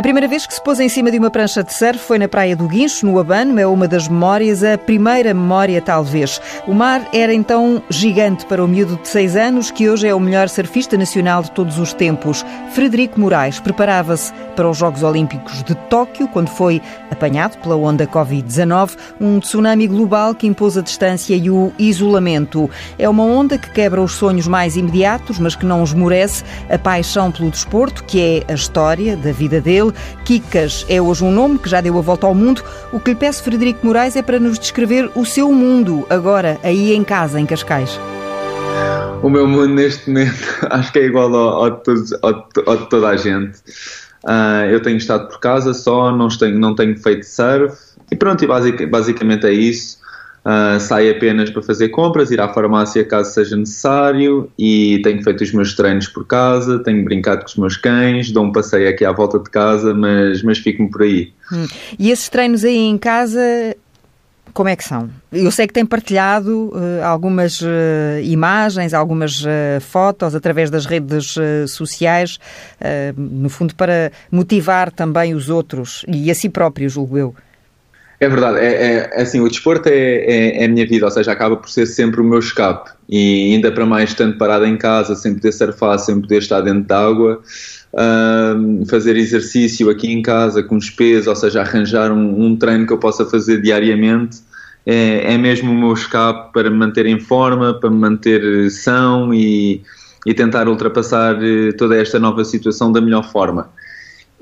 A primeira vez que se pôs em cima de uma prancha de surf foi na Praia do Guincho, no Abano. É uma das memórias, a primeira memória, talvez. O mar era então gigante para o miúdo de seis anos, que hoje é o melhor surfista nacional de todos os tempos. Frederico Moraes preparava-se para os Jogos Olímpicos de Tóquio, quando foi apanhado pela onda Covid-19, um tsunami global que impôs a distância e o isolamento. É uma onda que quebra os sonhos mais imediatos, mas que não esmorece a paixão pelo desporto, que é a história da vida dele Kikas é hoje um nome que já deu a volta ao mundo. O que lhe peço, Frederico Moraes, é para nos descrever o seu mundo, agora, aí em casa, em Cascais. O meu mundo neste momento acho que é igual ao, ao, ao, ao de toda a gente. Uh, eu tenho estado por casa só, não tenho, não tenho feito surf e pronto, e basic, basicamente é isso. Uh, saio apenas para fazer compras, ir à farmácia caso seja necessário e tenho feito os meus treinos por casa, tenho brincado com os meus cães, dou um passeio aqui à volta de casa, mas, mas fico-me por aí. Hum. E esses treinos aí em casa, como é que são? Eu sei que tem partilhado uh, algumas uh, imagens, algumas uh, fotos através das redes sociais, no fundo para motivar também os outros e a si próprio, julgo eu. É verdade, é, é, é assim, o desporto é, é, é, a minha vida, ou seja, acaba por ser sempre o meu escape e ainda para mais estando parado em casa, sem poder surfar, sem poder estar dentro de água, uh, fazer exercício aqui em casa com os pesos, ou seja, arranjar um, um treino que eu possa fazer diariamente, é, é mesmo o meu escape para me manter em forma, para me manter são e, e tentar ultrapassar eh, toda esta nova situação da melhor forma.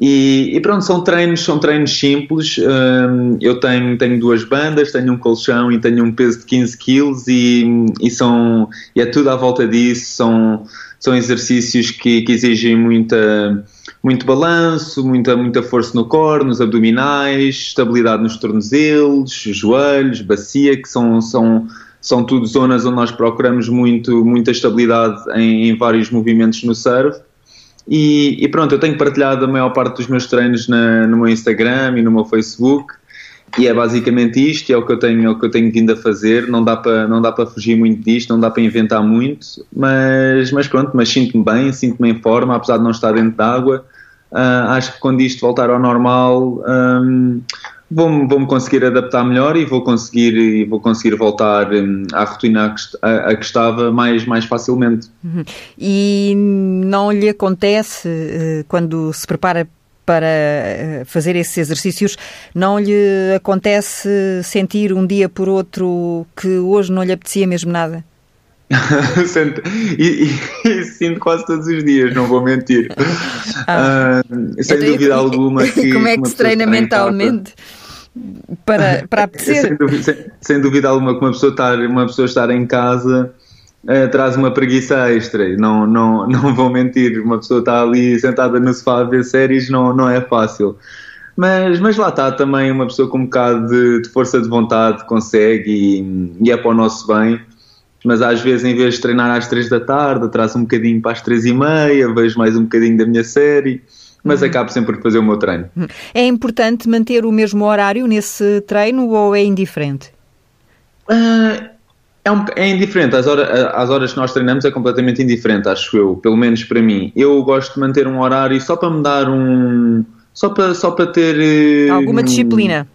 E, e, pronto, são treinos, são treinos simples. Um, eu tenho, tenho duas bandas, tenho um colchão e tenho um peso de 15 quilos e, e, são, e é tudo à volta disso. São, são exercícios que, que exigem muita, muito balanço, muita, muita força no core, nos abdominais, estabilidade nos tornozelos, joelhos, bacia, que são, são, são tudo zonas onde nós procuramos muito, muita estabilidade em, em vários movimentos no surf. E, e, pronto, eu tenho partilhado a maior parte dos meus treinos na, no meu Instagram e no meu Facebook e é basicamente isto, é o que eu tenho, é o que eu tenho vindo a fazer. Não dá para não dá para fugir muito disto, não dá para inventar muito, mas mas pronto, mas sinto-me bem, sinto-me em forma, apesar de não estar dentro de água. Uh, acho que quando isto voltar ao normal, um, vou-me vou conseguir adaptar melhor e vou conseguir, e vou conseguir voltar hum, à rotina a, que estava mais, mais facilmente. Uhum. E não lhe acontece, eh, quando se prepara para eh, fazer esses exercícios, não lhe acontece sentir um dia por outro que hoje não lhe apetecia mesmo nada? e, e, e, sinto quase todos os dias, não vou mentir. Ah, uh, sem então, dúvida alguma que. Como é que se treina mentalmente? Para, para apetecer? sem, dúvida, sem, sem, dúvida alguma que uma pessoa estar, uma pessoa estar em casa uh, traz uma preguiça extra. Não, não, não vou mentir, uma pessoa está ali sentada no sofá a ver séries, não, não é fácil. Mas, mas lá está também uma pessoa com um bocado de, de força de vontade, consegue e, e é para o nosso bem mas às vezes em vez de treinar às três da tarde, atraso um bocadinho para as três e meia, vejo mais um bocadinho da minha série, mas uhum. acabo sempre por fazer o meu treino. Uhum. É importante manter o mesmo horário nesse treino ou é indiferente? Uh, é, um, é, indiferente, as, hora, as horas que nós treinamos é completamente indiferente, acho eu, pelo menos para mim. Eu gosto de manter um horário só para me dar um. só para, só para ter. Alguma disciplina.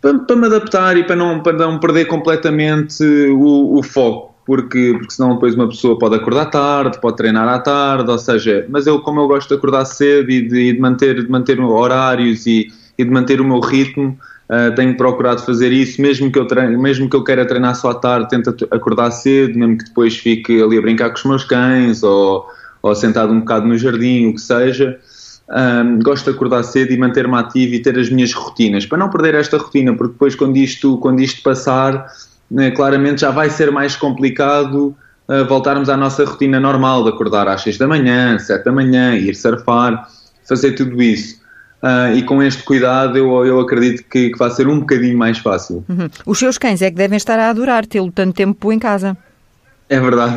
para, para, me adaptar e para não, para não perder completamente o, o foco porque, porque senão depois uma pessoa pode acordar tarde, pode treinar à tarde, ou seja, mas eu como eu gosto de acordar cedo e de, de manter, de manter horários e, e, de manter o meu ritmo, uh, tenho procurado fazer isso, mesmo que, eu treine, mesmo que eu queira treinar só à tarde, tento acordar cedo, mesmo que depois fique ali a brincar com os meus cães ou, ou sentado um bocado no jardim, o que seja. Um, ah, gosto de acordar cedo e manter-me ativo e ter as minhas rotinas, para não perder esta rotina, porque depois quando isto, quando isto passar né, claramente já vai ser mais complicado uh, voltarmos à nossa rotina normal de acordar às 6 da manhã, 7 da manhã, ir surfar, fazer tudo isso. Uh, e com este cuidado eu, eu acredito que, que vai ser um bocadinho mais fácil. Uhum. Os seus cães é que devem estar a adorar tê-lo tanto tempo em casa. É verdade.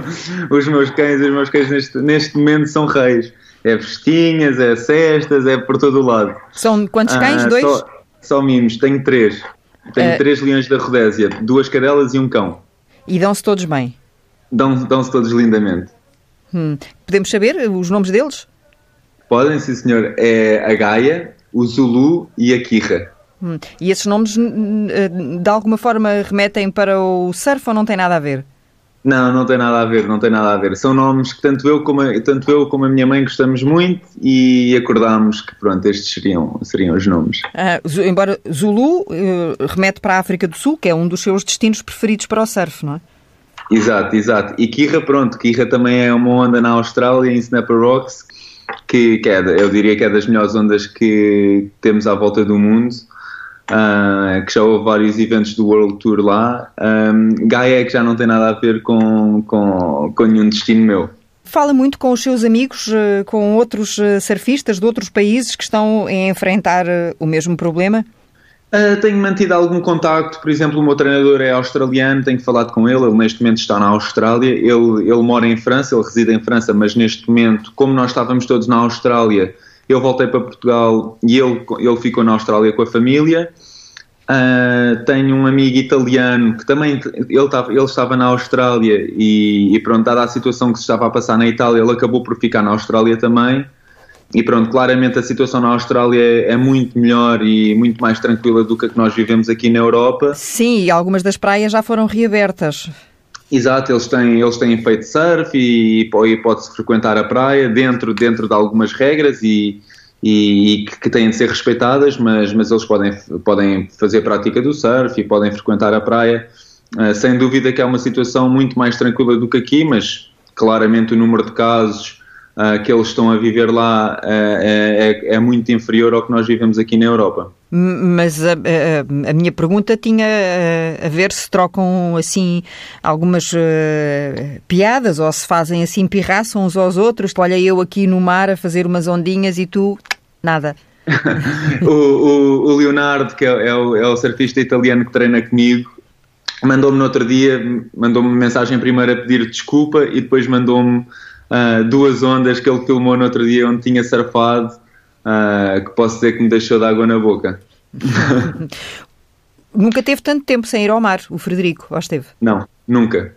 os meus cães, os meus cães neste, neste momento são reis. É festinhas, é cestas, é por todo o lado. São quantos cães? Uh, Dois? Só, só mimos, tenho três. Tenho uh, três leões da Rodésia, duas cadelas e um cão. E dão-se todos bem? Dão-se dão todos lindamente. Hum. Podemos saber os nomes deles? Podem, sim senhor. É a Gaia, o Zulu e a Kirra. Hum. E esses nomes eh, de alguma forma remetem para o surf ou não tem nada a ver? Não, não tem nada a ver, não tem nada a ver. São nomes que tanto eu como a, tanto eu como a minha mãe gostamos muito e acordámos que pronto, estes seriam, seriam os nomes. Ah, embora Zulu uh, remete para a África do Sul, que é um dos seus destinos preferidos para o surf, não é? Exato, exato. E Kirra, pronto, Kirra também é uma onda na Austrália, em Snapper Rocks, que, que é, eu diria que é das melhores ondas que temos à volta do mundo. Uh, que já houve vários eventos do World Tour lá. Um, Gaia é que já não tem nada a ver com, com, com nenhum destino meu. Fala muito com os seus amigos, eh, com outros eh, surfistas de outros países que estão a enfrentar eh, o mesmo problema? Uh, tenho mantido algum contacto, por exemplo, o meu treinador é australiano, tenho falado com ele, ele neste momento está na Austrália, ele, ele mora em França, ele reside em França, mas neste momento, como nós estávamos todos na Austrália, eu voltei para Portugal e ele, ele ficou na Austrália com a família. Uh, tenho um amigo italiano que também ele estava, ele estava na Austrália e, e pronto, dada a situação que se estava a passar na Itália, ele acabou por ficar na Austrália também. E pronto, claramente a situação na Austrália é, muito melhor e muito mais tranquila do que a que nós vivemos aqui na Europa. Sim, e algumas das praias já foram reabertas. Exato, eles têm, eles têm feito surf e, e pode-se frequentar a praia dentro, dentro de algumas regras e, e, e que, têm de ser respeitadas, mas, mas eles podem, podem fazer prática do surf e podem frequentar a praia. Uh, sem dúvida que é uma situação muito mais tranquila do que aqui, mas claramente o número de casos uh, que eles estão a viver lá uh, é, é, muito inferior ao que nós vivemos aqui na Europa. Mas a, a, a minha pergunta tinha a, a, ver se trocam assim algumas uh, piadas ou se fazem assim pirraçam uns aos outros. Olha, eu aqui no mar a fazer umas ondinhas e tu nada. o, o, o, Leonardo, que é, é, o, é o surfista italiano que treina comigo, mandou-me no outro dia, mandou-me mensagem primeiro a pedir desculpa e depois mandou-me uh, duas ondas que ele filmou no outro dia onde tinha surfado, uh, que posso dizer que me deixou de água na boca. nunca teve tanto tempo sem ir ao mar, o Frederico, ou esteve? Não, nunca.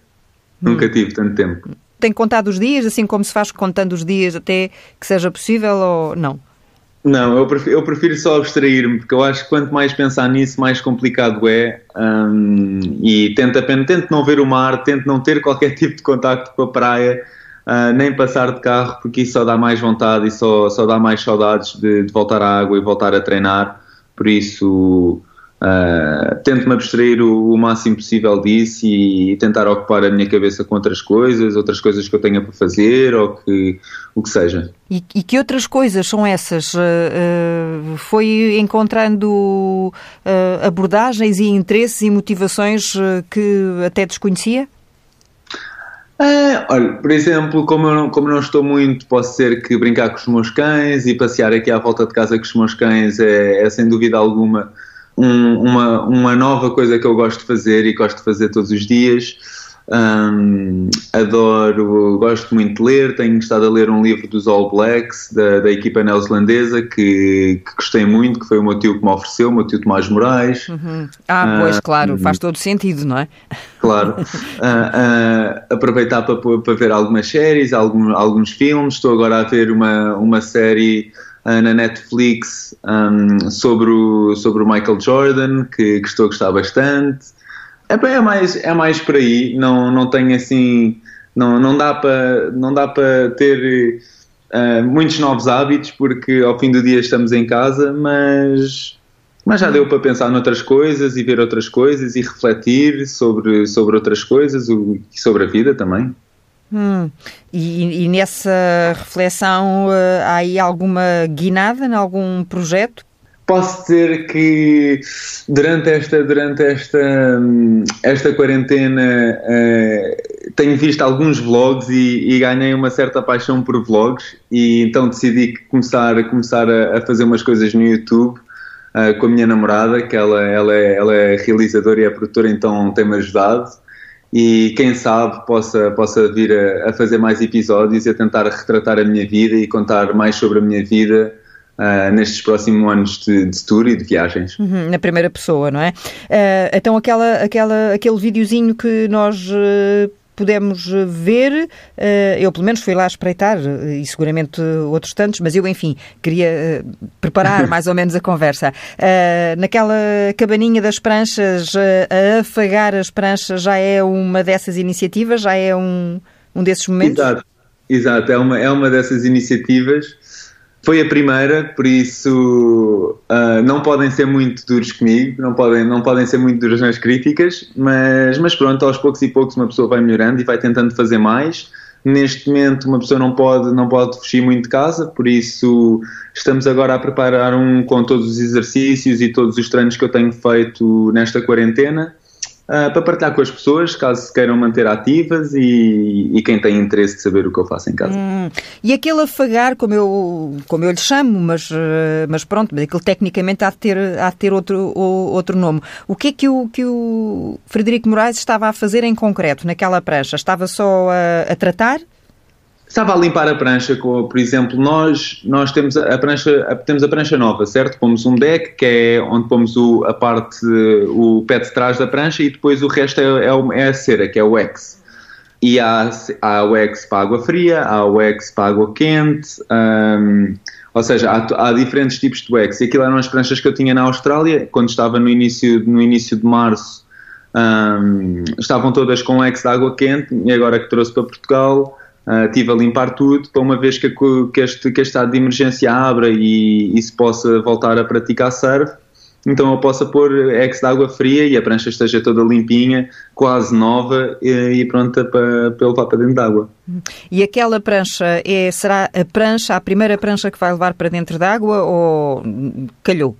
Hum. Nunca tive tanto tempo. Tem contado os dias, assim como se faz contando os dias até que seja possível ou não? Não, eu prefiro, eu prefiro só abstrair-me, porque eu acho que quanto mais pensar nisso, mais complicado é. Um, e tento, apenas, tento não ver o mar, tento não ter qualquer tipo de contacto com a praia, uh, nem passar de carro, porque isso só dá mais vontade e só, só dá mais saudades de, de voltar à água e voltar a treinar. Por isso, uh, tento-me abstrair o, o, máximo possível disso e, e, tentar ocupar a minha cabeça com outras coisas, outras coisas que eu tenha para fazer ou que, o que seja. E, e que outras coisas são essas? Uh, foi encontrando abordagens e interesses e motivações que até desconhecia? É, olha, por exemplo, como eu não, como não estou muito, posso ser que brincar com os meus cães e passear aqui à volta de casa com os meus cães é, é sem dúvida alguma um, uma, uma nova coisa que eu gosto de fazer e gosto de fazer todos os dias. Um, adoro, gosto muito de ler. Tenho estado a ler um livro dos All Blacks, da, da equipa neozelandesa, que, que, gostei muito, que foi o meu tio que me ofereceu, o meu tio Tomás Moraes. Uhum. Ah, pois, uh, claro, faz todo sentido, não é? Claro. uh, uh, aproveitar para, para ver algumas séries, algum, alguns filmes. Estou agora a ver uma, uma série na Netflix um, sobre, o, sobre o Michael Jordan, que, que estou a gostar bastante. É, é, mais, é mais por aí, não, não tem assim, não, não dá para ter uh, muitos novos hábitos porque ao fim do dia estamos em casa, mas mas já deu para pensar noutras coisas e ver outras coisas e refletir sobre, sobre outras coisas e sobre a vida também. Hum. E, e, nessa reflexão uh, há aí alguma guinada em algum projeto posso dizer que durante esta, durante esta, esta quarentena uh, tenho visto alguns vlogs e, e, ganhei uma certa paixão por vlogs e então decidi começar, começar a, a fazer umas coisas no YouTube uh, com a minha namorada, que ela, ela, é, ela é realizadora e é produtora, então tem-me ajudado. E quem sabe possa, possa vir a, a fazer mais episódios e a tentar retratar a minha vida e contar mais sobre a minha vida Uh, nestes próximos anos de, de, tour e de viagens. Uhum, na primeira pessoa, não é? Uh, então aquela, aquela, aquele videozinho que nós uh, pudemos ver, eu pelo menos fui lá espreitar, e seguramente outros tantos, mas eu, enfim, queria preparar mais ou menos a conversa. Naquela cabaninha das pranchas, a afagar as pranchas já é uma dessas iniciativas, já é um, um desses momentos? Exato, exato. É, uma, é uma dessas iniciativas. Foi a primeira, por isso uh, não podem ser muito duros comigo, não podem, não podem ser muito duras nas críticas, mas, mas pronto, aos poucos e poucos uma pessoa vai melhorando e vai tentando fazer mais. Neste momento uma pessoa não pode, não pode fugir muito de casa, por isso estamos agora a preparar um com todos os exercícios e todos os treinos que eu tenho feito nesta quarentena uh, para partilhar com as pessoas, caso se queiram manter ativas e, e, quem tem interesse de saber o que eu faço em casa. Hum, e aquele afagar, como eu, como eu lhe chamo, mas, uh, mas pronto, aquilo tecnicamente há de ter, há de ter outro, outro nome. O que é que o, que o Frederico Moraes estava a fazer em concreto naquela prancha? Estava só a, a tratar? Estava a limpar a prancha, com, por exemplo, nós, nós temos, a prancha, temos a prancha nova, certo? Pomos um deck, que é onde pomos o, a parte, o pé de trás da prancha e depois o resto é, é, é a cera, que é o X. E há, há o X para água fria, há o X para água quente, um, ou seja, há, há, diferentes tipos de X. E aquilo eram as pranchas que eu tinha na Austrália, quando estava no início, no início de março, um, estavam todas com X de água quente e agora que trouxe para Portugal Uh, a limpar tudo para uma vez que, que, este, que este estado de emergência abra e, e se possa voltar a praticar surf, então eu possa pôr ex de água fria e a prancha esteja toda limpinha, quase nova e, e pronta para, para levar para dentro d'água. E aquela prancha é, será a prancha, a primeira prancha que vai levar para dentro d'água ou calhou?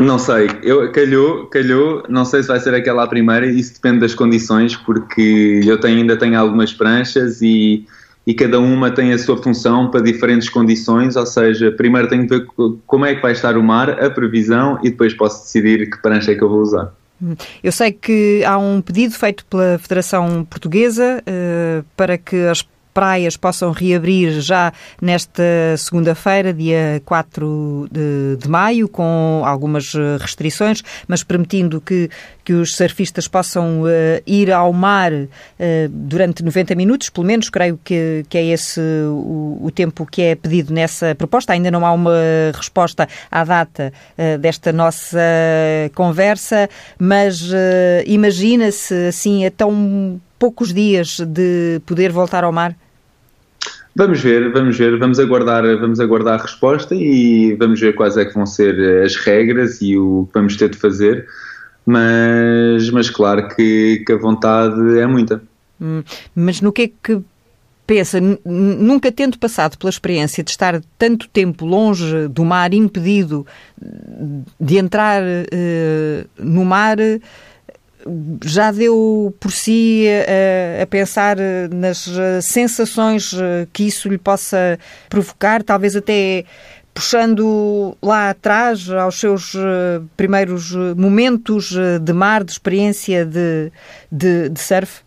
Não sei, eu, calhou, calhou, não sei se vai ser aquela a primeira, isso depende das condições, porque eu tenho, ainda tenho algumas pranchas e e cada uma tem a sua função para diferentes condições, ou seja, primeiro tenho que ver como é que vai estar o mar, a previsão e depois posso decidir que prancha é que eu vou usar. Hum. Eu sei que há um pedido feito pela Federação Portuguesa uh, para que as praias possam reabrir já nesta segunda-feira, dia 4 de, de, maio, com algumas eh, restrições, mas permitindo que, que os surfistas possam uh, ir ao mar uh, durante 90 minutos, pelo menos, creio que, que é esse o, o, tempo que é pedido nessa proposta. Ainda não há uma resposta à data uh, desta nossa conversa, mas imagina-se assim a tão poucos dias de poder voltar ao mar? Vamos ver, vamos ver, vamos aguardar, vamos aguardar a resposta e vamos ver quais é que vão ser as regras e o que vamos ter de fazer, mas, mas claro que, que a vontade é muita. Hum, mas no que é que pensa, nunca tendo passado pela experiência de estar tanto tempo longe do mar, impedido de entrar uh, no mar, já deu por si a, a, pensar nas sensações que isso lhe possa provocar, talvez até puxando lá atrás aos seus primeiros momentos de mar, de experiência de, de, de surf?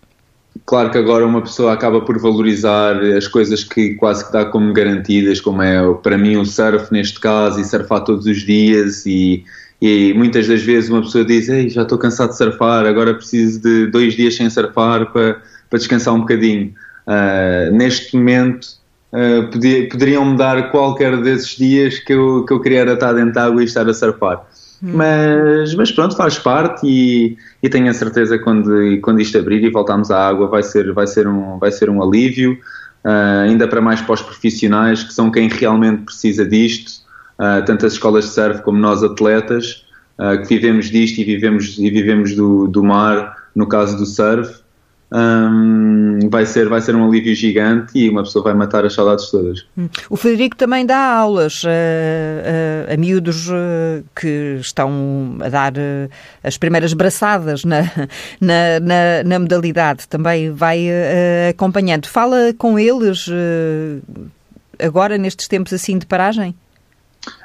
Claro que agora uma pessoa acaba por valorizar as coisas que quase que dá como garantidas, como é para mim o surf neste caso, e surfar todos os dias e e muitas das vezes uma pessoa diz: Ei, já estou cansado de surfar, agora preciso de dois dias sem surfar para, para descansar um bocadinho. Uh, neste momento, uh, podia, poderiam-me dar qualquer desses dias que eu, que eu queria estar dentro da água e estar a surfar. Hum. Mas, mas pronto, faz parte e, e tenho a certeza que quando, quando isto abrir e voltarmos à água vai ser, vai ser, um, vai ser um alívio, uh, ainda para mais para os profissionais que são quem realmente precisa disto uh, tanto as escolas de surf como nós atletas, uh, que vivemos disto e vivemos, e vivemos do, do mar, no caso do surf, um, vai, ser, vai ser um alívio gigante e uma pessoa vai matar as saudades todas. Hum. O Frederico também dá aulas a, a miúdos que estão a dar as primeiras braçadas na, na, na, na modalidade, também vai acompanhando. Fala com eles agora, nestes tempos assim de paragem?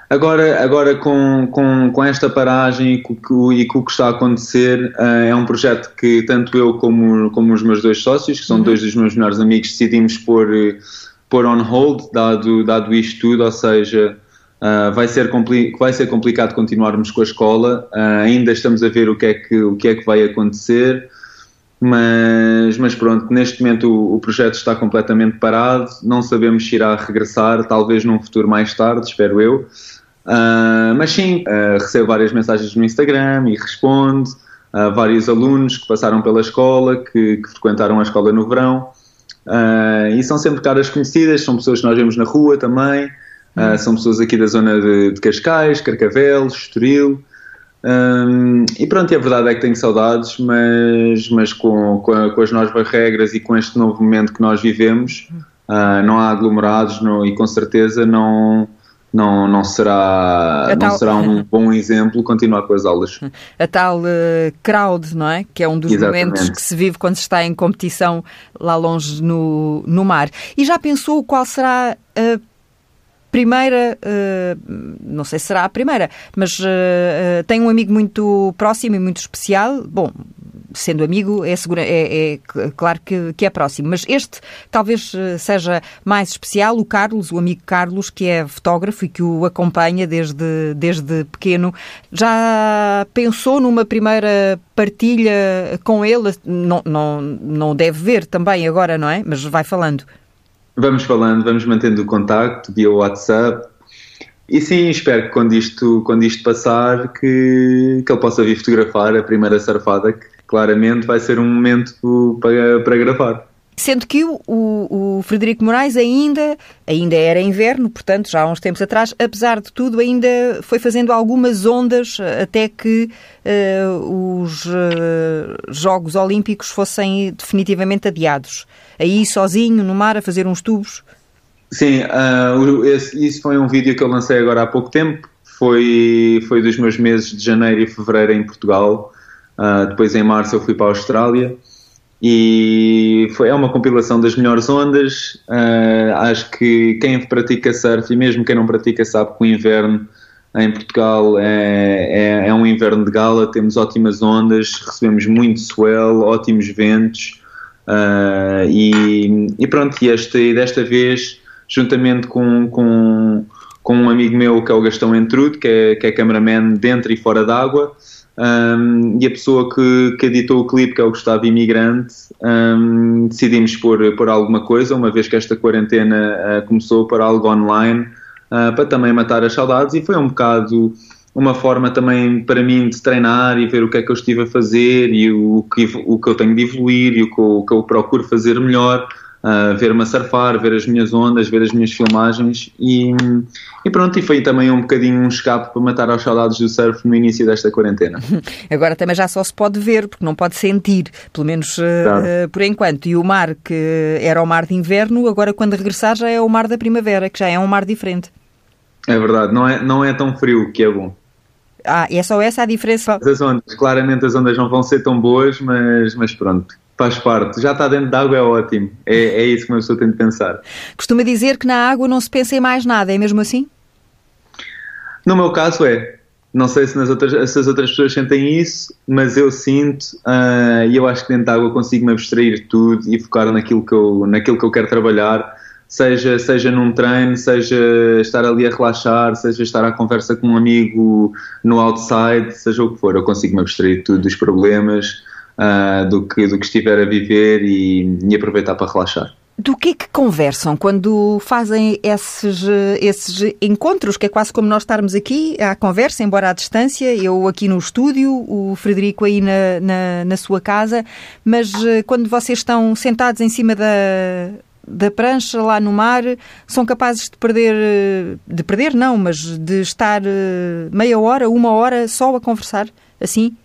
Agora, agora com, com, com esta paragem e com, e com o que está a acontecer, uh, é um projeto que tanto eu como, como os meus dois sócios, que são uhum. dois dos meus melhores amigos, decidimos pôr, pôr on hold, dado, dado isto tudo, ou seja, uh, vai, ser vai ser complicado continuarmos com a escola, uh, ainda estamos a ver o que, é que, o que é que vai acontecer, mas, mas pronto, neste momento o, o, projeto está completamente parado, não sabemos se irá regressar, talvez num futuro mais tarde, espero eu. Uh, mas sim, uh, recebo várias mensagens no Instagram e respondo. Uh, vários alunos que passaram pela escola, que, que frequentaram a escola no verão. e são sempre caras conhecidas, são pessoas que nós vemos na rua também. Hum. São pessoas aqui da zona de, de Cascais, Carcavelos, Estoril. Um, e pronto, e a verdade é que tenho saudades, mas, mas com, com, a, com, as novas regras e com este novo momento que nós vivemos, uh, não há aglomerados não, e com certeza não, não, não, será, não será um bom exemplo continuar com as aulas. A tal uh, crowd, não é? Que é um dos Exatamente. momentos que se vive quando se está em competição lá longe no, no mar. E já pensou qual será a primeira, uh, não sei se será a primeira, mas uh, tenho um amigo muito próximo e muito especial. Bom, sendo amigo, é, segura, é, é claro que, que, é próximo, mas este talvez seja mais especial, o Carlos, o amigo Carlos, que é fotógrafo e que o acompanha desde, desde pequeno. Já pensou numa primeira partilha com ele? Não, não, não deve ver também agora, não é? Mas vai falando. Vamos falando, vamos mantendo o contacto via WhatsApp. E sim, espero que quando isto, quando isto passar, que, que ele possa vir fotografar a primeira surfada, que claramente vai ser um momento para, para gravar. Sendo que o, o, Frederico Moraes ainda, ainda era inverno, portanto, já há uns tempos atrás, apesar de tudo, ainda foi fazendo algumas ondas até que uh, os uh, Jogos Olímpicos fossem definitivamente adiados. Aí, sozinho, no mar, a fazer uns tubos. Sim, uh, esse, isso foi um vídeo que eu lancei agora há pouco tempo. Foi, foi dos meus meses de janeiro e fevereiro em Portugal. Depois, em março, eu fui para a Austrália e foi, é uma compilação das melhores ondas. Uh, acho que quem pratica surf e mesmo quem não pratica sabe que o inverno em Portugal é, é, é, um inverno de gala, temos ótimas ondas, recebemos muito swell, ótimos ventos uh, e, e, pronto, e, desta vez, juntamente com, com, com um amigo meu que é o Gastão Entrude, que é, que é cameraman dentro e fora d'água, um, e a pessoa que, que editou o clipe, que é o Gustavo Imigrante, um, decidimos pôr, pôr alguma coisa, uma vez que esta quarentena uh, começou, para algo online, uh, para também matar as saudades, e foi um bocado uma forma também para mim de treinar e ver o que é que eu estive a fazer e o que, o que eu tenho de evoluir e o que o que eu procuro fazer melhor uh, ver-me a surfar, ver as minhas ondas, ver as minhas filmagens e, e, pronto, e foi também um bocadinho um escape para matar as saudades do surf no início desta quarentena. Agora também já só se pode ver, porque não pode sentir, pelo menos uh, uh, por enquanto. E o mar que era o mar de inverno, agora quando regressar já é o mar da primavera, que já é um mar diferente. É verdade, não é, não é tão frio, que é bom. Ah, é só essa a diferença? As ondas, claramente as ondas não vão ser tão boas, mas, mas pronto, Faz parte. Já está dentro da água é ótimo. É, é isso que uma pessoa tem de pensar. Costuma dizer que na água não se pensa em mais nada, é mesmo assim? No meu caso é. Não sei se, nas outras, se as outras pessoas sentem isso, mas eu sinto uh, e eu acho que dentro da água consigo me abstrair de tudo e focar naquilo que eu, naquilo que eu quero trabalhar, seja, seja num treino, seja estar ali a relaxar, seja estar à conversa com um amigo no outside, seja o que for, eu consigo me abstrair de tudo, dos problemas uh, do, que, do que estiver a viver e, e aproveitar para relaxar. Do que é que conversam quando fazem esses, esses encontros, que é quase como nós estarmos aqui à conversa, embora à distância, eu aqui no estúdio, o Frederico aí na, na, na sua casa, mas eh, quando vocês estão sentados em cima da, da prancha lá no mar, são capazes de perder, de perder não, mas de estar eh, meia hora, uma hora só a conversar, assim?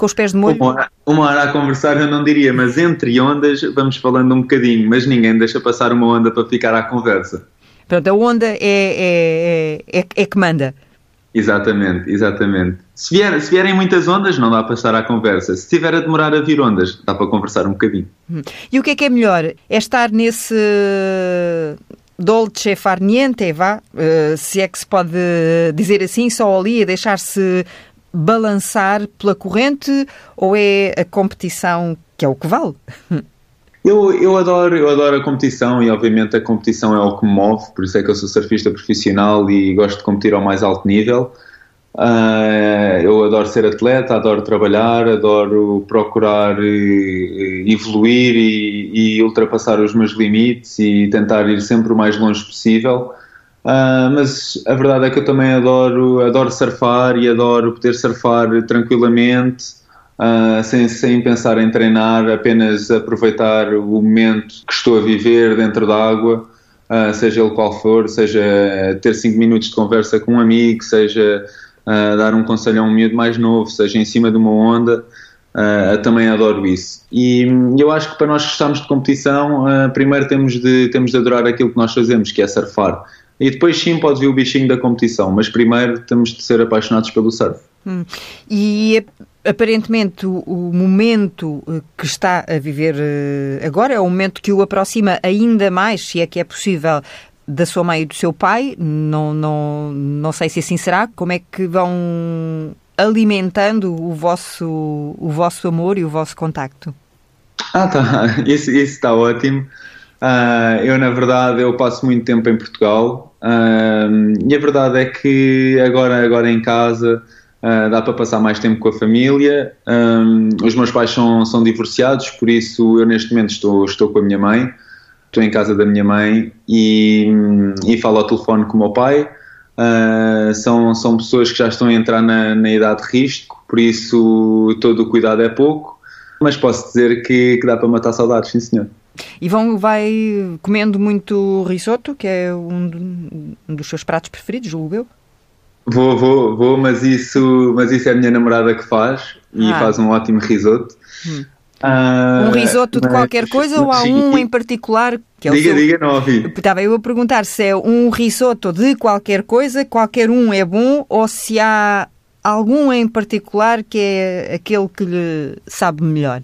Com os pés de molho? Uma hora, uma hora a conversar eu não diria, mas entre ondas vamos falando um bocadinho, mas ninguém deixa passar uma onda para ficar à conversa. Pronto, a onda é, é, é, é que manda. Exatamente, exatamente. Se, vier, se vierem muitas ondas, não dá para estar à conversa. Se estiver a demorar a vir ondas, dá para conversar um bocadinho. Hum. E o que é que é melhor? É estar nesse dolce far niente, vá, uh, se é que se pode dizer assim, só ali, a deixar-se balançar pela corrente ou é a competição que é o que vale? Eu, eu, adoro, eu adoro a competição e obviamente a competição é o que me move, por isso é que eu sou surfista profissional e gosto de competir ao mais alto nível. Uh, eu adoro ser atleta, adoro trabalhar, adoro procurar uh, evoluir e, e, ultrapassar os meus limites e tentar ir sempre o mais longe possível. Uh, mas a verdade é que eu também adoro, adoro surfar e adoro poder surfar tranquilamente, uh, sem, sem pensar em treinar, apenas aproveitar o momento que estou a viver dentro da água, uh, seja ele qual for, seja ter 5 minutos de conversa com um amigo, seja dar um conselho a um miúdo mais novo, seja em cima de uma onda. Também adoro isso. E eu acho que para nós que estamos de competição, primeiro temos de, temos de adorar aquilo que nós fazemos, que é surfar. E depois sim pode vir o bichinho da competição, mas primeiro temos de ser apaixonados pelo surf. Hum. E aparentemente o, o, momento eh, que está a viver eh, agora é o momento que o aproxima ainda mais, se é que é possível, da sua mãe e do seu pai. Não, não, não sei se assim será. Como é que vão alimentando o vosso, o vosso amor e o vosso contacto? Ah, tá. Isso, isso está ótimo. Uh, eu, na verdade, eu passo muito tempo em Portugal uh, e a verdade é que agora, agora em casa uh, dá para passar mais tempo com a família. Os meus pais são, são divorciados, por isso eu neste momento estou, estou com a minha mãe, estou em casa da minha mãe e, e falo ao telefone com o meu pai. são, são pessoas que já estão a entrar na, na idade de risco, por isso todo o cuidado é pouco, mas posso dizer que, que dá para matar saudades, sim senhor. E vão, vai comendo muito risoto, que é um, um dos seus pratos preferidos, julgo eu? Vou, vou, vou, mas isso, mas isso é a minha namorada que faz e ah. faz um ótimo risoto. Hum. Uh, um risoto de qualquer coisa ou há um em particular que é diga, seu... diga, não ouvi. Estava eu a perguntar se é um risoto de qualquer coisa, qualquer um é bom ou se há algum em particular que é aquele que lhe sabe melhor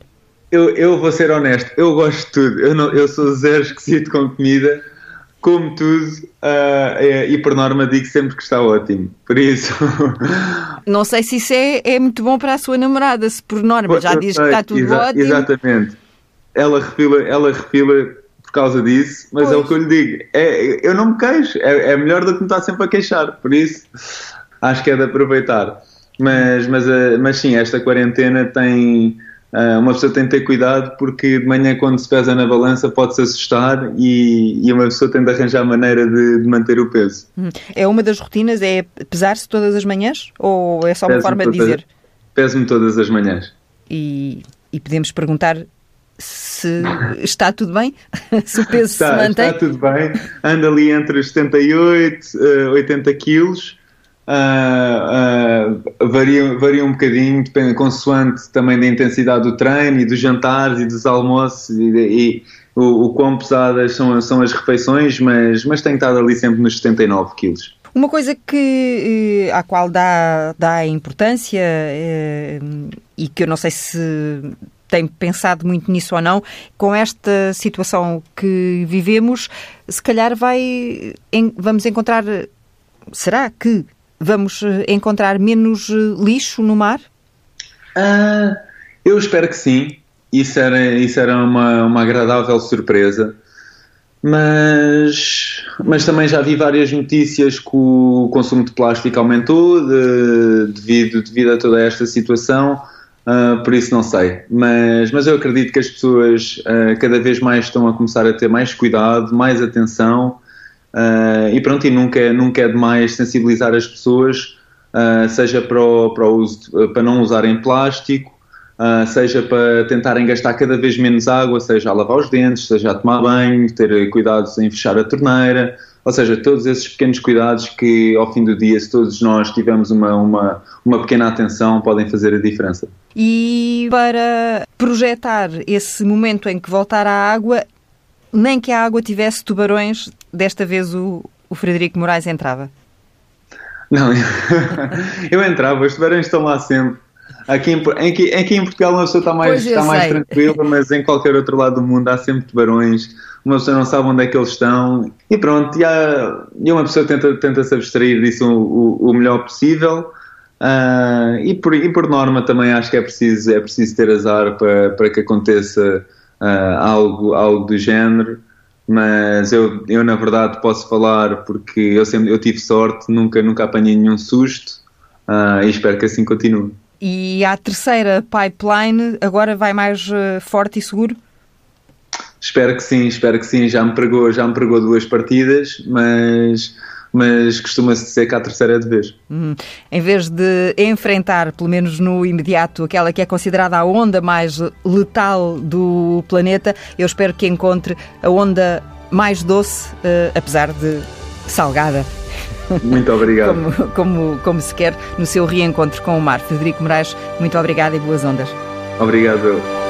eu, eu vou ser honesto, eu gosto de tudo. Eu, não, eu sou zero esquisito com comida, como tudo, uh, é, e por norma digo sempre que está ótimo. Por isso. Não sei se isso é, é muito bom para a sua namorada, se por norma já diz que está tudo exa ótimo. Exatamente. Ela refila, ela refila por causa disso, mas pois. é o que eu lhe digo. É, eu não me queixo, é, é melhor do que me estar sempre a queixar. Por isso, acho que é de aproveitar. Mas, mas, ah, mas sim, esta quarentena tem uma pessoa tem de ter cuidado porque de manhã, quando se pesa na balança, pode-se assustar e, e, uma pessoa tem de arranjar maneira de, de, manter o peso. Hum. É uma das rotinas? É pesar-se todas as manhãs? Ou é só uma forma de dizer? Peso-me todas as manhãs. E, e podemos perguntar se está tudo bem? se o peso está, se mantém? Está tudo bem. Anda ali entre os 78 uh, 80 quilos uh, varia, varia um bocadinho, depende, consoante também da intensidade do treino e dos jantares e dos almoços e, e o, o quão pesadas são, são as refeições, mas, mas tenho estado ali sempre nos 79 quilos. Uma coisa que, eh, à qual dá, dá importância eh, e que eu não sei se tem pensado muito nisso ou não, com esta situação que vivemos, se calhar vai, vamos encontrar, será que vamos eh, encontrar menos eh, lixo no mar? Uh, eu espero que sim. Isso era, isso era uma, uma agradável surpresa. Mas, mas também já vi várias notícias que o consumo de plástico aumentou de, devido, devido a toda esta situação. Uh, por isso não sei. Mas, mas eu acredito que as pessoas uh, cada vez mais estão a começar a ter mais cuidado, mais atenção Uh, e pronto, e nunca, nunca é demais sensibilizar as pessoas, uh, seja para, o, para, o uso, para não usarem plástico, uh, seja para tentarem gastar cada vez menos água, seja a lavar os dentes, seja a tomar banho, ter cuidados em fechar a torneira, ou seja, todos esses pequenos cuidados que ao fim do dia, se todos nós tivermos uma, uma, uma pequena atenção, podem fazer a diferença. E para projetar esse momento em que voltar à água, nem que a água tivesse tubarões, desta vez o, o Frederico Moraes entrava? Não, eu, entrava, os tubarões estão lá sempre. Aqui em, aqui, aqui em Portugal uma pessoa está mais, está mais tranquila, mas em qualquer outro lado do mundo há sempre tubarões, uma pessoa não sabe onde é que eles estão e pronto, e, há, e uma pessoa tenta, tenta se abstrair disso o, o, o melhor possível. Uh, e, por, e por norma também acho que é preciso, é preciso ter azar para, para que aconteça uh, algo, algo do género, mas eu, eu na verdade posso falar porque eu sempre eu tive sorte, nunca, nunca apanhei nenhum susto. uh, e espero que assim continue. E a terceira pipeline agora vai mais uh, forte e seguro? Espero que sim, espero que sim. Já me pregou, já me pregou duas partidas, mas mas costuma-se dizer que a terceira é de vez. Uhum. Em vez de enfrentar, pelo menos no imediato, aquela que é considerada a onda mais letal do planeta, eu espero que encontre a onda mais doce, uh, apesar de salgada. Muito obrigado. como, como, como se quer no seu reencontro com o mar. Frederico Moraes, muito obrigado e boas ondas. Obrigado.